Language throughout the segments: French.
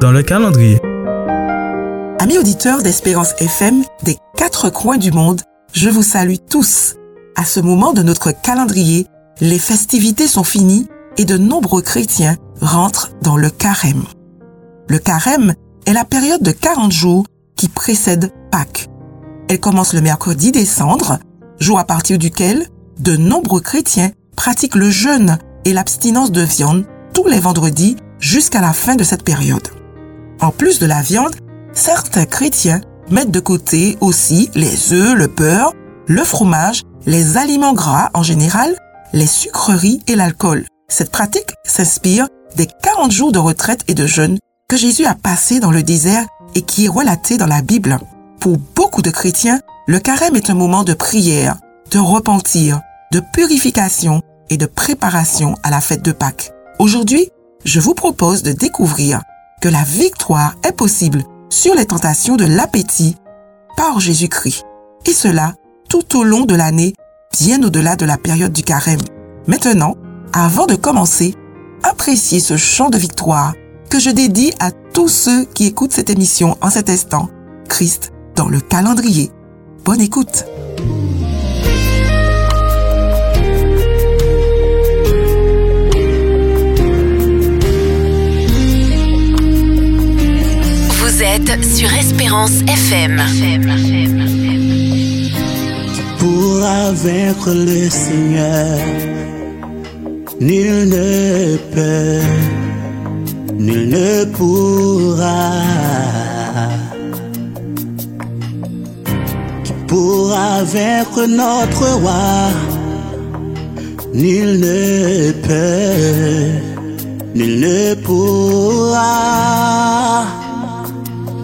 Dans le calendrier. Amis auditeurs d'Espérance FM des quatre coins du monde, je vous salue tous. À ce moment de notre calendrier, les festivités sont finies et de nombreux chrétiens rentrent dans le carême. Le carême est la période de 40 jours qui précède Pâques. Elle commence le mercredi des cendres, jour à partir duquel de nombreux chrétiens pratiquent le jeûne et l'abstinence de viande tous les vendredis jusqu'à la fin de cette période. En plus de la viande, certains chrétiens mettent de côté aussi les œufs, le beurre, le fromage, les aliments gras en général, les sucreries et l'alcool. Cette pratique s'inspire des 40 jours de retraite et de jeûne que Jésus a passé dans le désert et qui est relaté dans la Bible. Pour beaucoup de chrétiens, le carême est un moment de prière, de repentir, de purification et de préparation à la fête de Pâques. Aujourd'hui, je vous propose de découvrir que la victoire est possible sur les tentations de l'appétit par Jésus-Christ. Et cela tout au long de l'année, bien au-delà de la période du carême. Maintenant, avant de commencer, appréciez ce chant de victoire que je dédie à tous ceux qui écoutent cette émission en cet instant. Christ dans le calendrier. Bonne écoute. Vous êtes sur Espérance FM. Pourra vaincre le Seigneur, nul ne peut, nul ne pourra. Qui pourra vaincre notre roi, nul ne peut, nul ne pourra.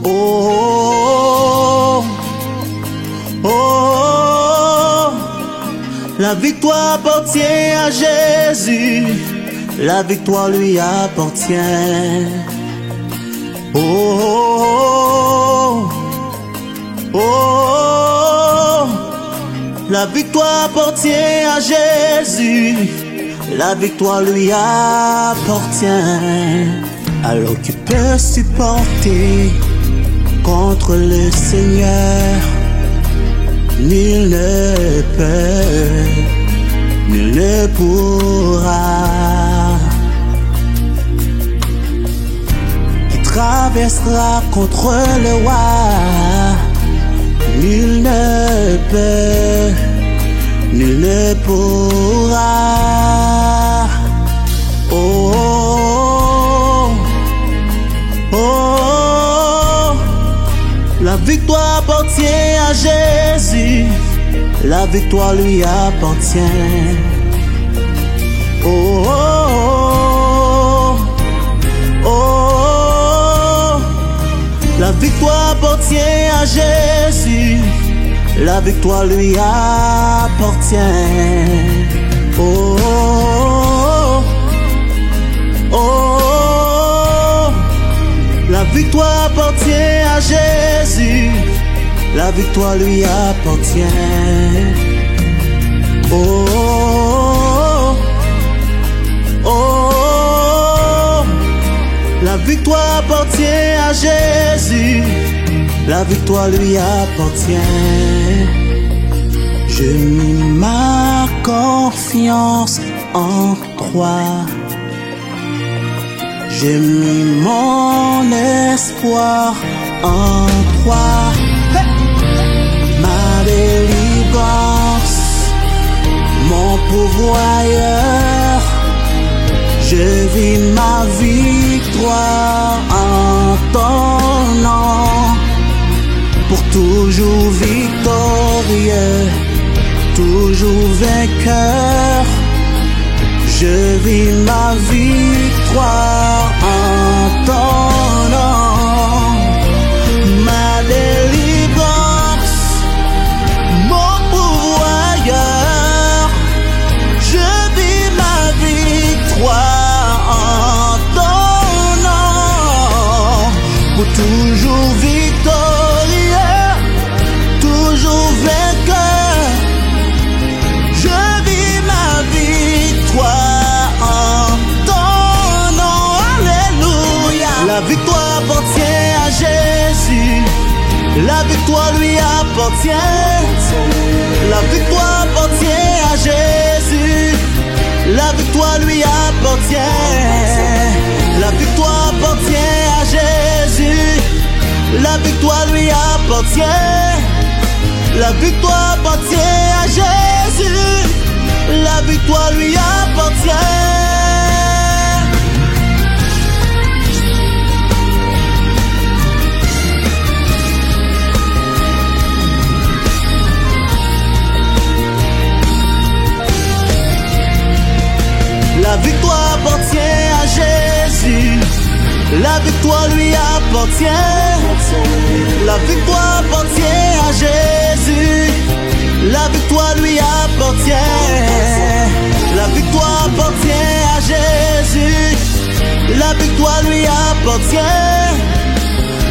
Oh, oh, oh, la victoire appartient à Jésus, la victoire lui appartient. Oh, oh, oh, oh, la victoire appartient à Jésus, la victoire lui appartient. Alors tu peux supporter contre le Seigneur. Nul ne peut, nul ne pourra. Qui traversera contre le roi. Nul ne peut, nul ne pourra. Oh, victoire appartient à Jésus, la victoire lui appartient. Oh, oh, oh, oh. la victoire appartient à Jésus, la victoire lui appartient. Oh, oh, oh. La victoire appartient victoire lui appartient. Oh, oh, oh, la victoire appartient à Jésus, la victoire lui appartient. Je mis ma confiance en toi. J'ai mis mon espoir en toi. Délivrance, mon pourvoyeur. Je vis ma victoire en ton nom. Pour toujours victorieux, toujours vainqueur. Je vis ma victoire La victoire appartient à Jésus. La victoire lui appartient. La victoire appartient à Jésus. La victoire lui appartient. La victoire appartient à Jésus. La victoire lui appartient. La victoire appartient à Jésus. La victoire lui appartient. La victoire appartient à Jésus. La victoire lui appartient. La victoire appartient à Jésus. La victoire lui appartient.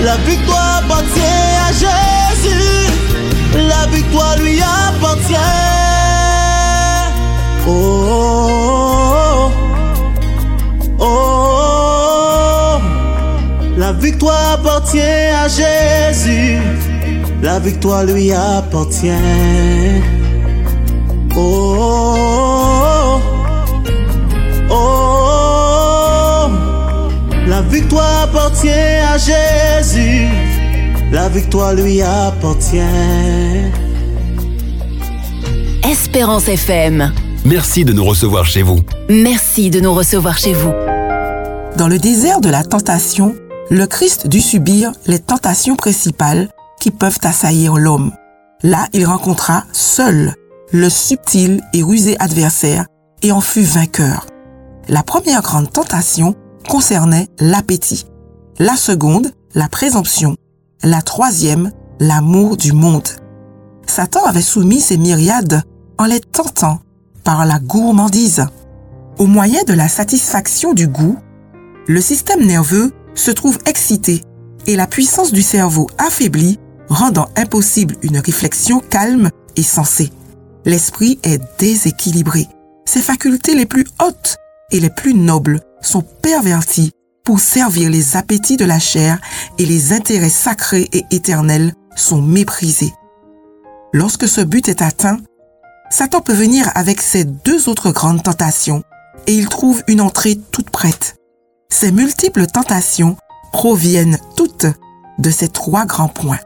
La victoire appartient à Jésus. La victoire lui appartient. Oh, victoire appartient à Jésus. La victoire lui appartient. Oh, oh, oh, oh. La victoire appartient à Jésus. La victoire lui appartient. Espérance FM. Merci de nous recevoir chez vous. Merci de nous recevoir chez vous. Dans le désert de la tentation, le Christ dut subir les tentations principales qui peuvent assaillir l'homme. Là, il rencontra seul le subtil et rusé adversaire et en fut vainqueur. La première grande tentation concernait l'appétit. La seconde, la présomption. La troisième, l'amour du monde. Satan avait soumis ses myriades en les tentant par la gourmandise. Au moyen de la satisfaction du goût, le système nerveux se trouve excité et la puissance du cerveau affaiblie, rendant impossible une réflexion calme et sensée. L'esprit est déséquilibré. Ses facultés les plus hautes et les plus nobles sont perverties pour servir les appétits de la chair et les intérêts sacrés et éternels sont méprisés. Lorsque ce but est atteint, Satan peut venir avec ses deux autres grandes tentations et il trouve une entrée toute prête. Ces multiples tentations proviennent toutes de ces trois grands points.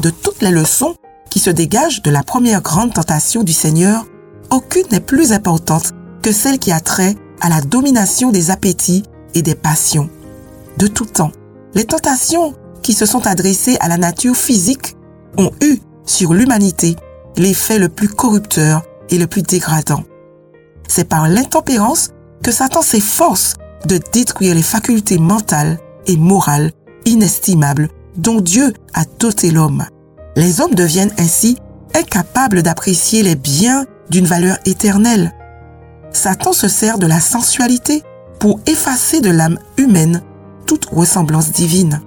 De toutes les leçons qui se dégagent de la première grande tentation du Seigneur, aucune n'est plus importante que celle qui a trait à la domination des appétits et des passions. De tout temps, les tentations qui se sont adressées à la nature physique ont eu sur l'humanité l'effet le plus corrupteur et le plus dégradant. C'est par l'intempérance que Satan s'efforce de détruire les facultés mentales et morales inestimables dont Dieu a doté l'homme. Les hommes deviennent ainsi incapables d'apprécier les biens d'une valeur éternelle. Satan se sert de la sensualité pour effacer de l'âme humaine toute ressemblance divine.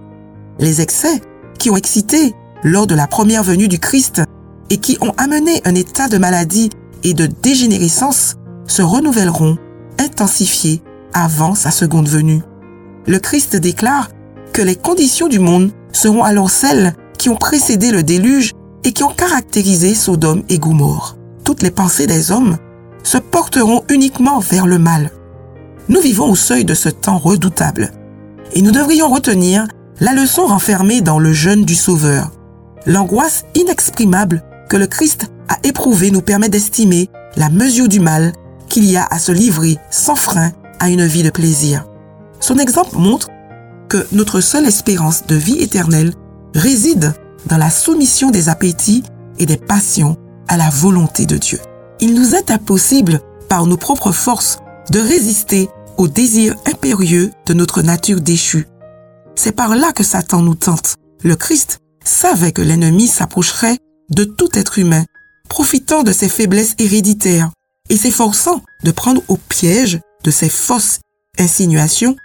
Les excès qui ont excité lors de la première venue du Christ et qui ont amené un état de maladie et de dégénérescence se renouvelleront, intensifiés avant sa seconde venue. Le Christ déclare que les conditions du monde seront alors celles qui ont précédé le déluge et qui ont caractérisé Sodome et Gomorre. Toutes les pensées des hommes se porteront uniquement vers le mal. Nous vivons au seuil de ce temps redoutable et nous devrions retenir la leçon renfermée dans le jeûne du Sauveur. L'angoisse inexprimable que le Christ a éprouvée nous permet d'estimer la mesure du mal qu'il y a à se livrer sans frein à une vie de plaisir. Son exemple montre que notre seule espérance de vie éternelle réside dans la soumission des appétits et des passions à la volonté de Dieu. Il nous est impossible, par nos propres forces, de résister aux désirs impérieux de notre nature déchue. C'est par là que Satan nous tente. Le Christ savait que l'ennemi s'approcherait de tout être humain, profitant de ses faiblesses héréditaires et s'efforçant de prendre au piège de ses fausses insinuations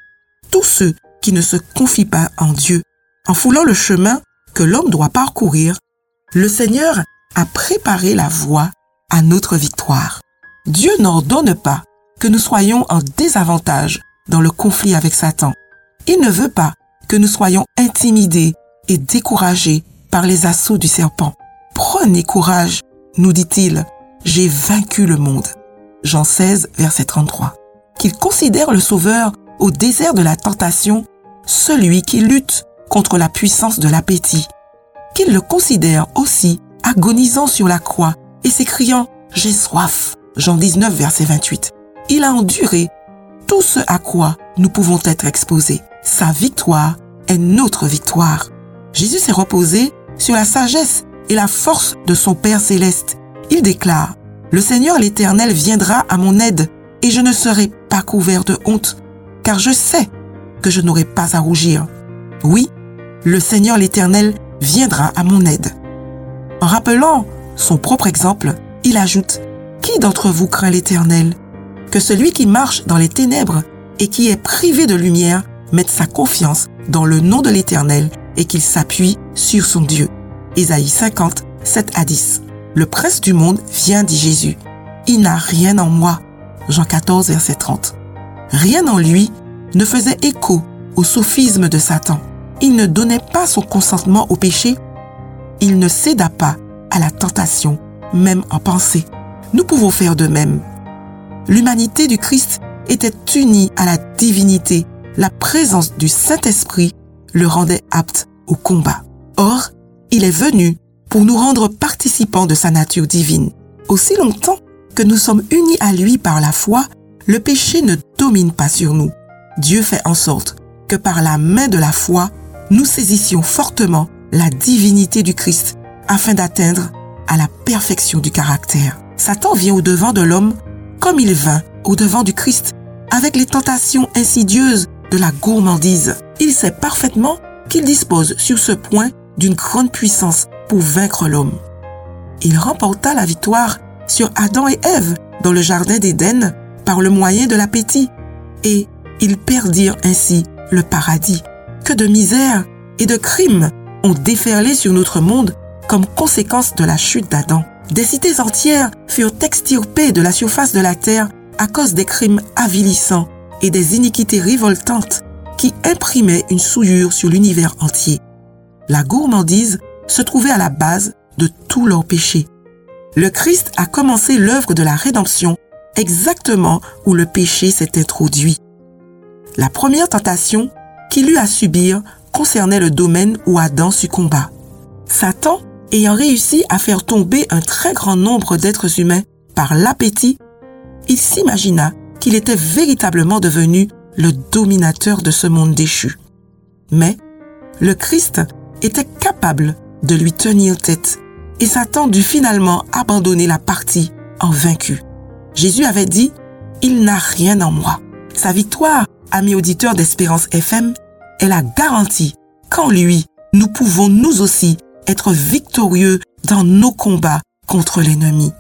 tous ceux qui ne se confient pas en Dieu. En foulant le chemin que l'homme doit parcourir, le Seigneur a préparé la voie à notre victoire. Dieu n'ordonne pas que nous soyons en désavantage dans le conflit avec Satan. Il ne veut pas que nous soyons intimidés et découragés par les assauts du serpent. Prenez courage, nous dit-il, j'ai vaincu le monde. Jean 16, verset 33. Qu'il considère le Sauveur au désert de la tentation, celui qui lutte contre la puissance de l'appétit. Qu'il le considère aussi agonisant sur la croix et s'écriant J'ai soif. Jean 19, verset 28. Il a enduré tout ce à quoi nous pouvons être exposés. Sa victoire est notre victoire. Jésus s'est reposé sur la sagesse et la force de son Père céleste. Il déclare, Le Seigneur l'Éternel viendra à mon aide et je ne serai pas couvert de honte, car je sais que je n'aurai pas à rougir. Oui, le Seigneur l'Éternel viendra à mon aide. En rappelant son propre exemple, il ajoute, Qui d'entre vous craint l'Éternel? Que celui qui marche dans les ténèbres et qui est privé de lumière mette sa confiance dans le nom de l'Éternel et qu'il s'appuie sur son Dieu. Ésaïe 50, 7 à 10. Le prince du monde vient, dit Jésus. Il n'a rien en moi. Jean 14, verset 30. Rien en lui ne faisait écho au sophisme de Satan. Il ne donnait pas son consentement au péché. Il ne céda pas à la tentation, même en pensée. Nous pouvons faire de même. L'humanité du Christ était unie à la divinité. La présence du Saint-Esprit le rendait apte au combat. Or, il est venu pour nous rendre participants de sa nature divine. Aussi longtemps que nous sommes unis à lui par la foi, le péché ne domine pas sur nous. Dieu fait en sorte que par la main de la foi, nous saisissions fortement la divinité du Christ afin d'atteindre à la perfection du caractère. Satan vient au devant de l'homme comme il vint au devant du Christ avec les tentations insidieuses de la gourmandise. Il sait parfaitement qu'il dispose sur ce point d'une grande puissance pour vaincre l'homme. Il remporta la victoire sur Adam et Ève dans le jardin d'Éden par le moyen de l'appétit et ils perdirent ainsi le paradis. Que de misère et de crimes ont déferlé sur notre monde comme conséquence de la chute d'Adam. Des cités entières furent extirpées de la surface de la terre à cause des crimes avilissants et des iniquités révoltantes qui imprimaient une souillure sur l'univers entier. La gourmandise se trouvait à la base de tous leurs péchés. Le Christ a commencé l'œuvre de la rédemption exactement où le péché s'est introduit. La première tentation qu'il eut à subir concernait le domaine où Adam succomba. Satan, ayant réussi à faire tomber un très grand nombre d'êtres humains par l'appétit, il s'imagina qu'il était véritablement devenu le dominateur de ce monde déchu. Mais le Christ était capable de lui tenir tête et Satan dut finalement abandonner la partie en vaincu. Jésus avait dit, Il n'a rien en moi. Sa victoire, amis auditeurs d'Espérance FM, est la garantie qu'en lui, nous pouvons nous aussi être victorieux dans nos combats contre l'ennemi.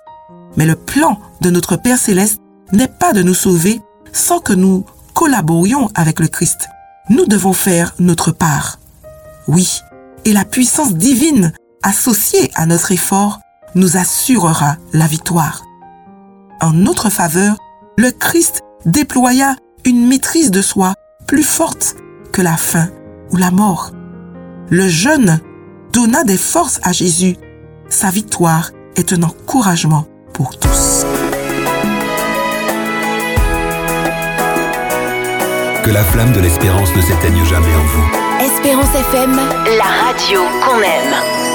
Mais le plan de notre Père céleste n'est pas de nous sauver sans que nous collaborions avec le Christ. Nous devons faire notre part. Oui, et la puissance divine associée à notre effort nous assurera la victoire. En notre faveur, le Christ déploya une maîtrise de soi plus forte que la faim ou la mort. Le jeûne donna des forces à Jésus. Sa victoire est un encouragement pour tous. Que la flamme de l'espérance ne s'éteigne jamais en vous. Espérance FM, la radio qu'on aime.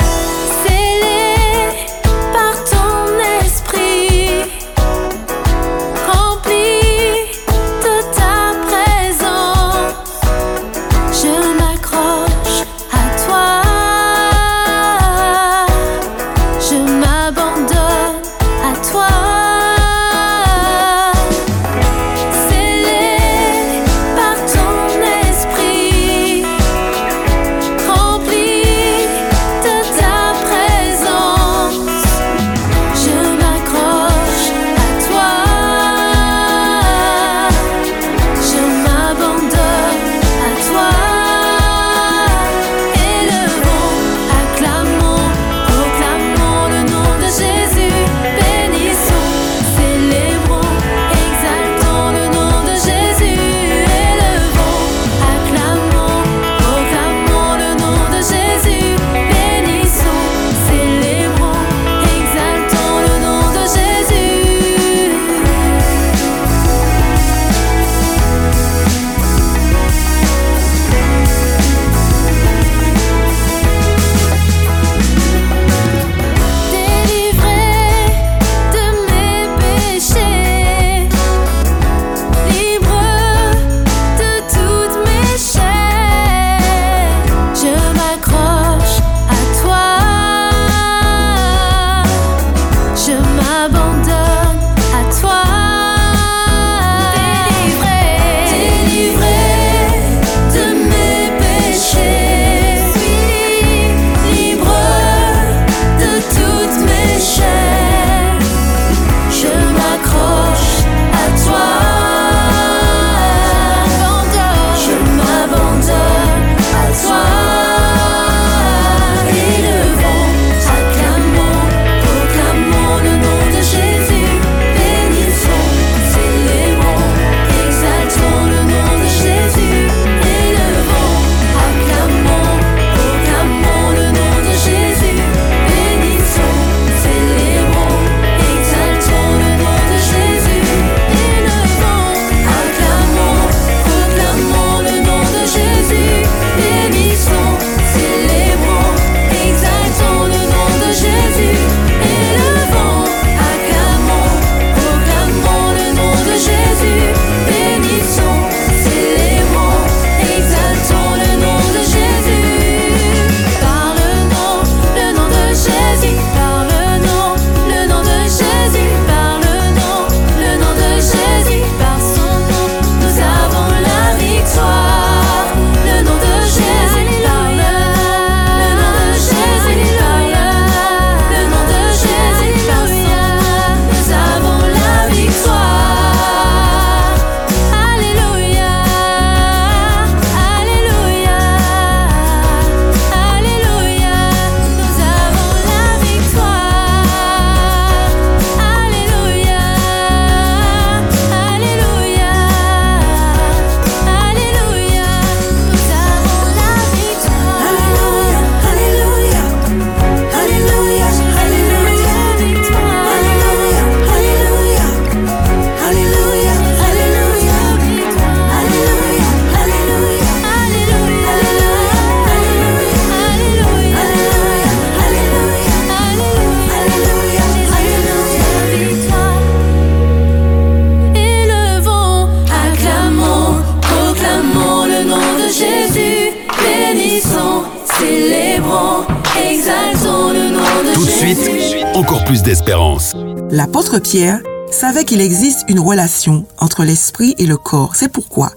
D'espérance. L'apôtre Pierre savait qu'il existe une relation entre l'esprit et le corps. C'est pourquoi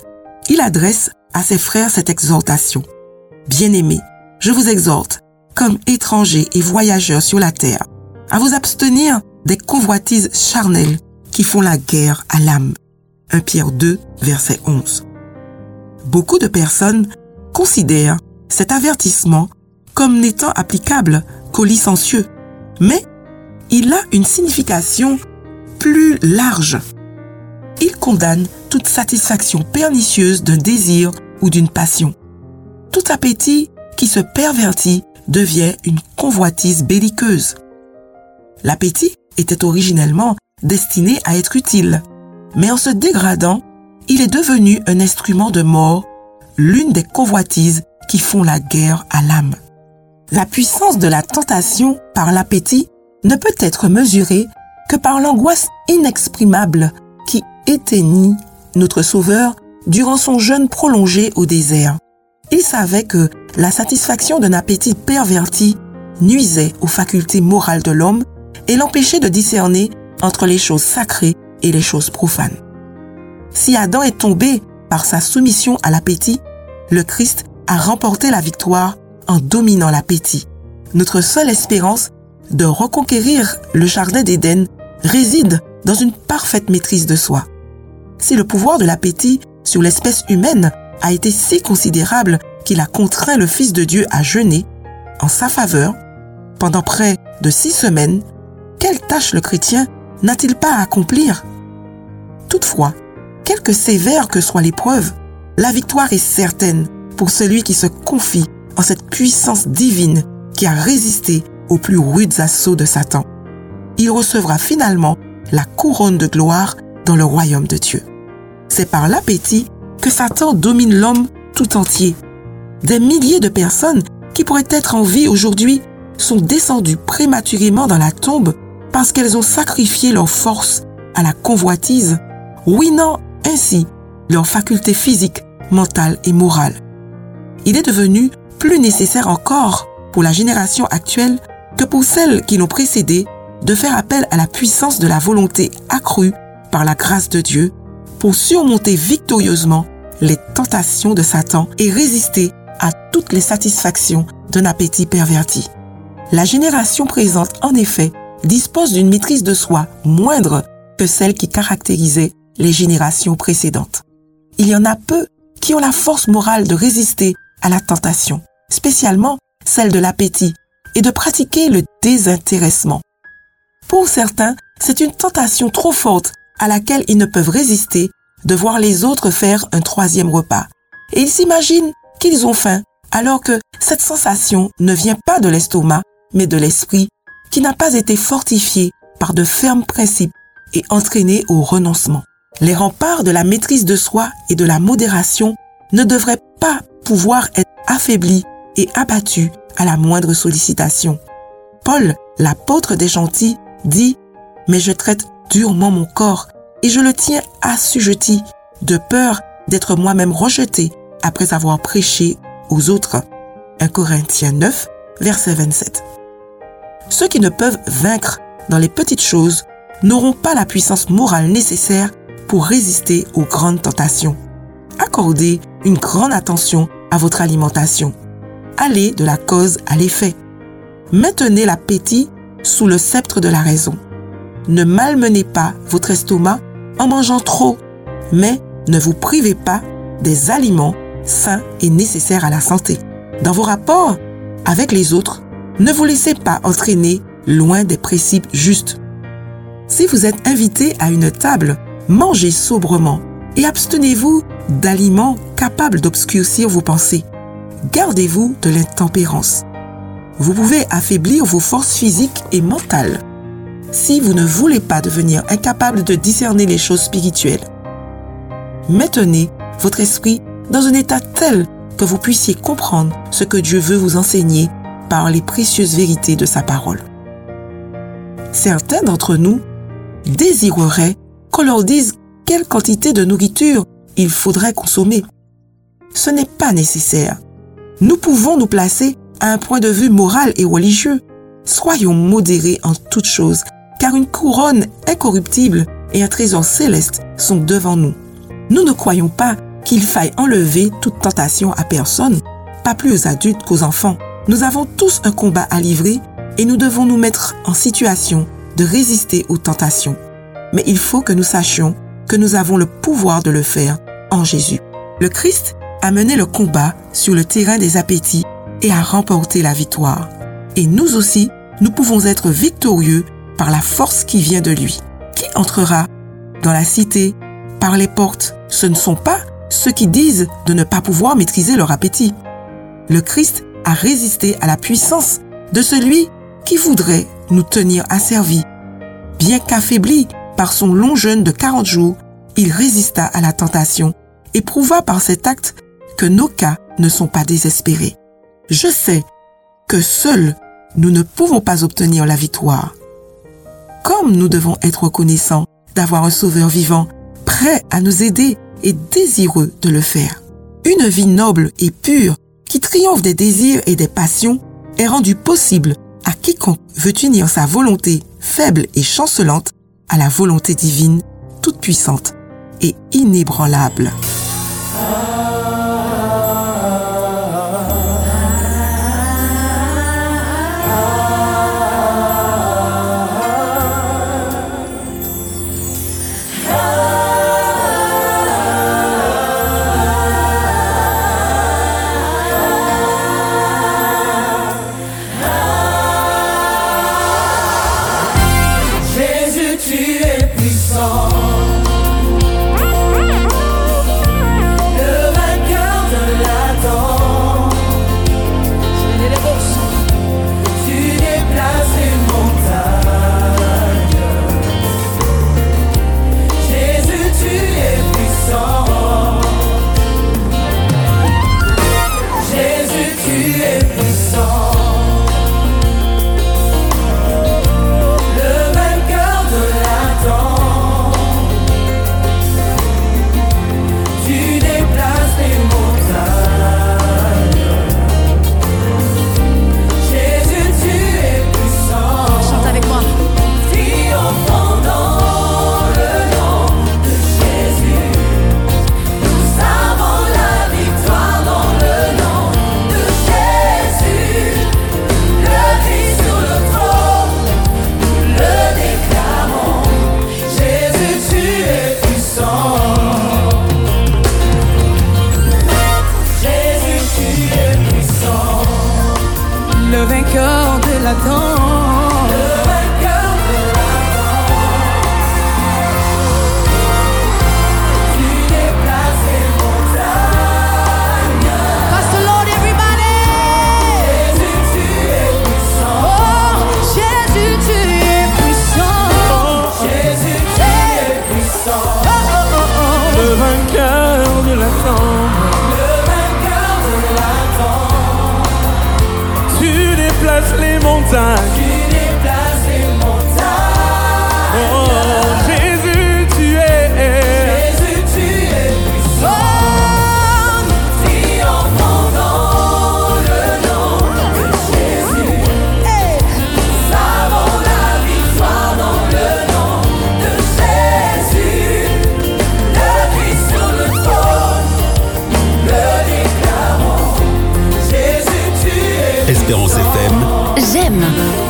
il adresse à ses frères cette exhortation. Bien-aimés, je vous exhorte, comme étrangers et voyageurs sur la terre, à vous abstenir des convoitises charnelles qui font la guerre à l'âme. 1 Pierre 2, verset 11. Beaucoup de personnes considèrent cet avertissement comme n'étant applicable qu'aux licencieux, mais il a une signification plus large. Il condamne toute satisfaction pernicieuse d'un désir ou d'une passion. Tout appétit qui se pervertit devient une convoitise belliqueuse. L'appétit était originellement destiné à être utile, mais en se dégradant, il est devenu un instrument de mort, l'une des convoitises qui font la guerre à l'âme. La puissance de la tentation par l'appétit ne peut être mesurée que par l'angoisse inexprimable qui éteignit notre Sauveur durant son jeûne prolongé au désert. Il savait que la satisfaction d'un appétit perverti nuisait aux facultés morales de l'homme et l'empêchait de discerner entre les choses sacrées et les choses profanes. Si Adam est tombé par sa soumission à l'appétit, le Christ a remporté la victoire en dominant l'appétit. Notre seule espérance de reconquérir le jardin d'Éden réside dans une parfaite maîtrise de soi. Si le pouvoir de l'appétit sur l'espèce humaine a été si considérable qu'il a contraint le Fils de Dieu à jeûner en sa faveur pendant près de six semaines, quelle tâche le chrétien n'a-t-il pas à accomplir? Toutefois, quelque sévère que soit l'épreuve, la victoire est certaine pour celui qui se confie en cette puissance divine qui a résisté aux plus rudes assauts de Satan. Il recevra finalement la couronne de gloire dans le royaume de Dieu. C'est par l'appétit que Satan domine l'homme tout entier. Des milliers de personnes qui pourraient être en vie aujourd'hui sont descendues prématurément dans la tombe parce qu'elles ont sacrifié leur force à la convoitise, ruinant ainsi leurs facultés physiques, mentales et morales. Il est devenu plus nécessaire encore pour la génération actuelle que pour celles qui l'ont précédée de faire appel à la puissance de la volonté accrue par la grâce de Dieu pour surmonter victorieusement les tentations de Satan et résister à toutes les satisfactions d'un appétit perverti. La génération présente, en effet, dispose d'une maîtrise de soi moindre que celle qui caractérisait les générations précédentes. Il y en a peu qui ont la force morale de résister à la tentation, spécialement celle de l'appétit, et de pratiquer le désintéressement. Pour certains, c'est une tentation trop forte à laquelle ils ne peuvent résister de voir les autres faire un troisième repas. Et ils s'imaginent qu'ils ont faim, alors que cette sensation ne vient pas de l'estomac, mais de l'esprit, qui n'a pas été fortifié par de fermes principes et entraîné au renoncement. Les remparts de la maîtrise de soi et de la modération ne devraient pas pouvoir être affaiblis et abattus à la moindre sollicitation. Paul, l'apôtre des gentils, dit, Mais je traite durement mon corps et je le tiens assujetti, de peur d'être moi-même rejeté après avoir prêché aux autres. 1 Corinthiens 9, verset 27. Ceux qui ne peuvent vaincre dans les petites choses n'auront pas la puissance morale nécessaire pour résister aux grandes tentations. Accordez une grande attention à votre alimentation. Allez de la cause à l'effet. Maintenez l'appétit sous le sceptre de la raison. Ne malmenez pas votre estomac en mangeant trop, mais ne vous privez pas des aliments sains et nécessaires à la santé. Dans vos rapports avec les autres, ne vous laissez pas entraîner loin des principes justes. Si vous êtes invité à une table, mangez sobrement et abstenez-vous d'aliments capables d'obscurcir vos pensées. Gardez-vous de l'intempérance. Vous pouvez affaiblir vos forces physiques et mentales si vous ne voulez pas devenir incapable de discerner les choses spirituelles. Maintenez votre esprit dans un état tel que vous puissiez comprendre ce que Dieu veut vous enseigner par les précieuses vérités de sa parole. Certains d'entre nous désireraient qu'on leur dise quelle quantité de nourriture il faudrait consommer. ce n'est pas nécessaire. Nous pouvons nous placer à un point de vue moral et religieux. Soyons modérés en toutes choses, car une couronne incorruptible et un trésor céleste sont devant nous. Nous ne croyons pas qu'il faille enlever toute tentation à personne, pas plus aux adultes qu'aux enfants. Nous avons tous un combat à livrer et nous devons nous mettre en situation de résister aux tentations. Mais il faut que nous sachions que nous avons le pouvoir de le faire en Jésus. Le Christ a mené le combat sur le terrain des appétits et a remporté la victoire. Et nous aussi, nous pouvons être victorieux par la force qui vient de lui. Qui entrera dans la cité par les portes Ce ne sont pas ceux qui disent de ne pas pouvoir maîtriser leur appétit. Le Christ a résisté à la puissance de celui qui voudrait nous tenir asservis. Bien qu'affaibli par son long jeûne de 40 jours, il résista à la tentation et prouva par cet acte nos cas ne sont pas désespérés. Je sais que seuls nous ne pouvons pas obtenir la victoire. Comme nous devons être reconnaissants d'avoir un Sauveur vivant, prêt à nous aider et désireux de le faire. Une vie noble et pure qui triomphe des désirs et des passions est rendue possible à quiconque veut unir sa volonté faible et chancelante à la volonté divine, toute puissante et inébranlable.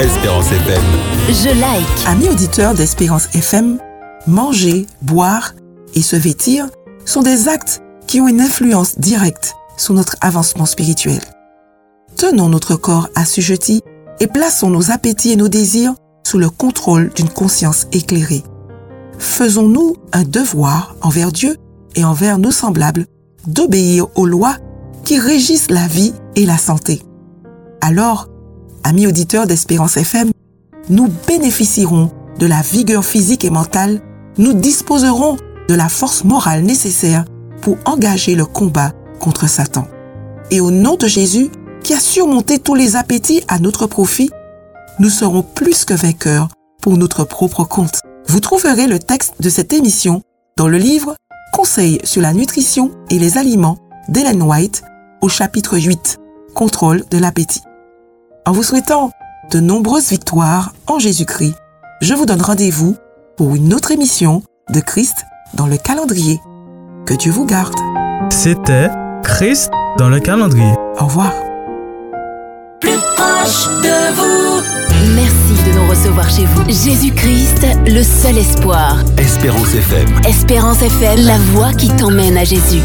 Espérance FM. je like. Amis auditeurs d'Espérance FM, manger, boire et se vêtir sont des actes qui ont une influence directe sur notre avancement spirituel. Tenons notre corps assujetti et plaçons nos appétits et nos désirs sous le contrôle d'une conscience éclairée. Faisons-nous un devoir envers Dieu et envers nos semblables d'obéir aux lois qui régissent la vie et la santé. Alors, amis auditeurs d'Espérance FM, nous bénéficierons de la vigueur physique et mentale, nous disposerons de la force morale nécessaire pour engager le combat contre Satan. Et au nom de Jésus, qui a surmonté tous les appétits à notre profit, nous serons plus que vainqueurs pour notre propre compte. Vous trouverez le texte de cette émission dans le livre Conseils sur la nutrition et les aliments d'Ellen White au chapitre 8, Contrôle de l'appétit. En vous souhaitant de nombreuses victoires en Jésus-Christ, je vous donne rendez-vous pour une autre émission de Christ dans le calendrier. Que Dieu vous garde. C'était Christ dans le calendrier. Au revoir. Plus proche de vous. Merci de nous recevoir chez vous. Jésus-Christ, le seul espoir. Espérance FM. Espérance FM, la voix qui t'emmène à Jésus.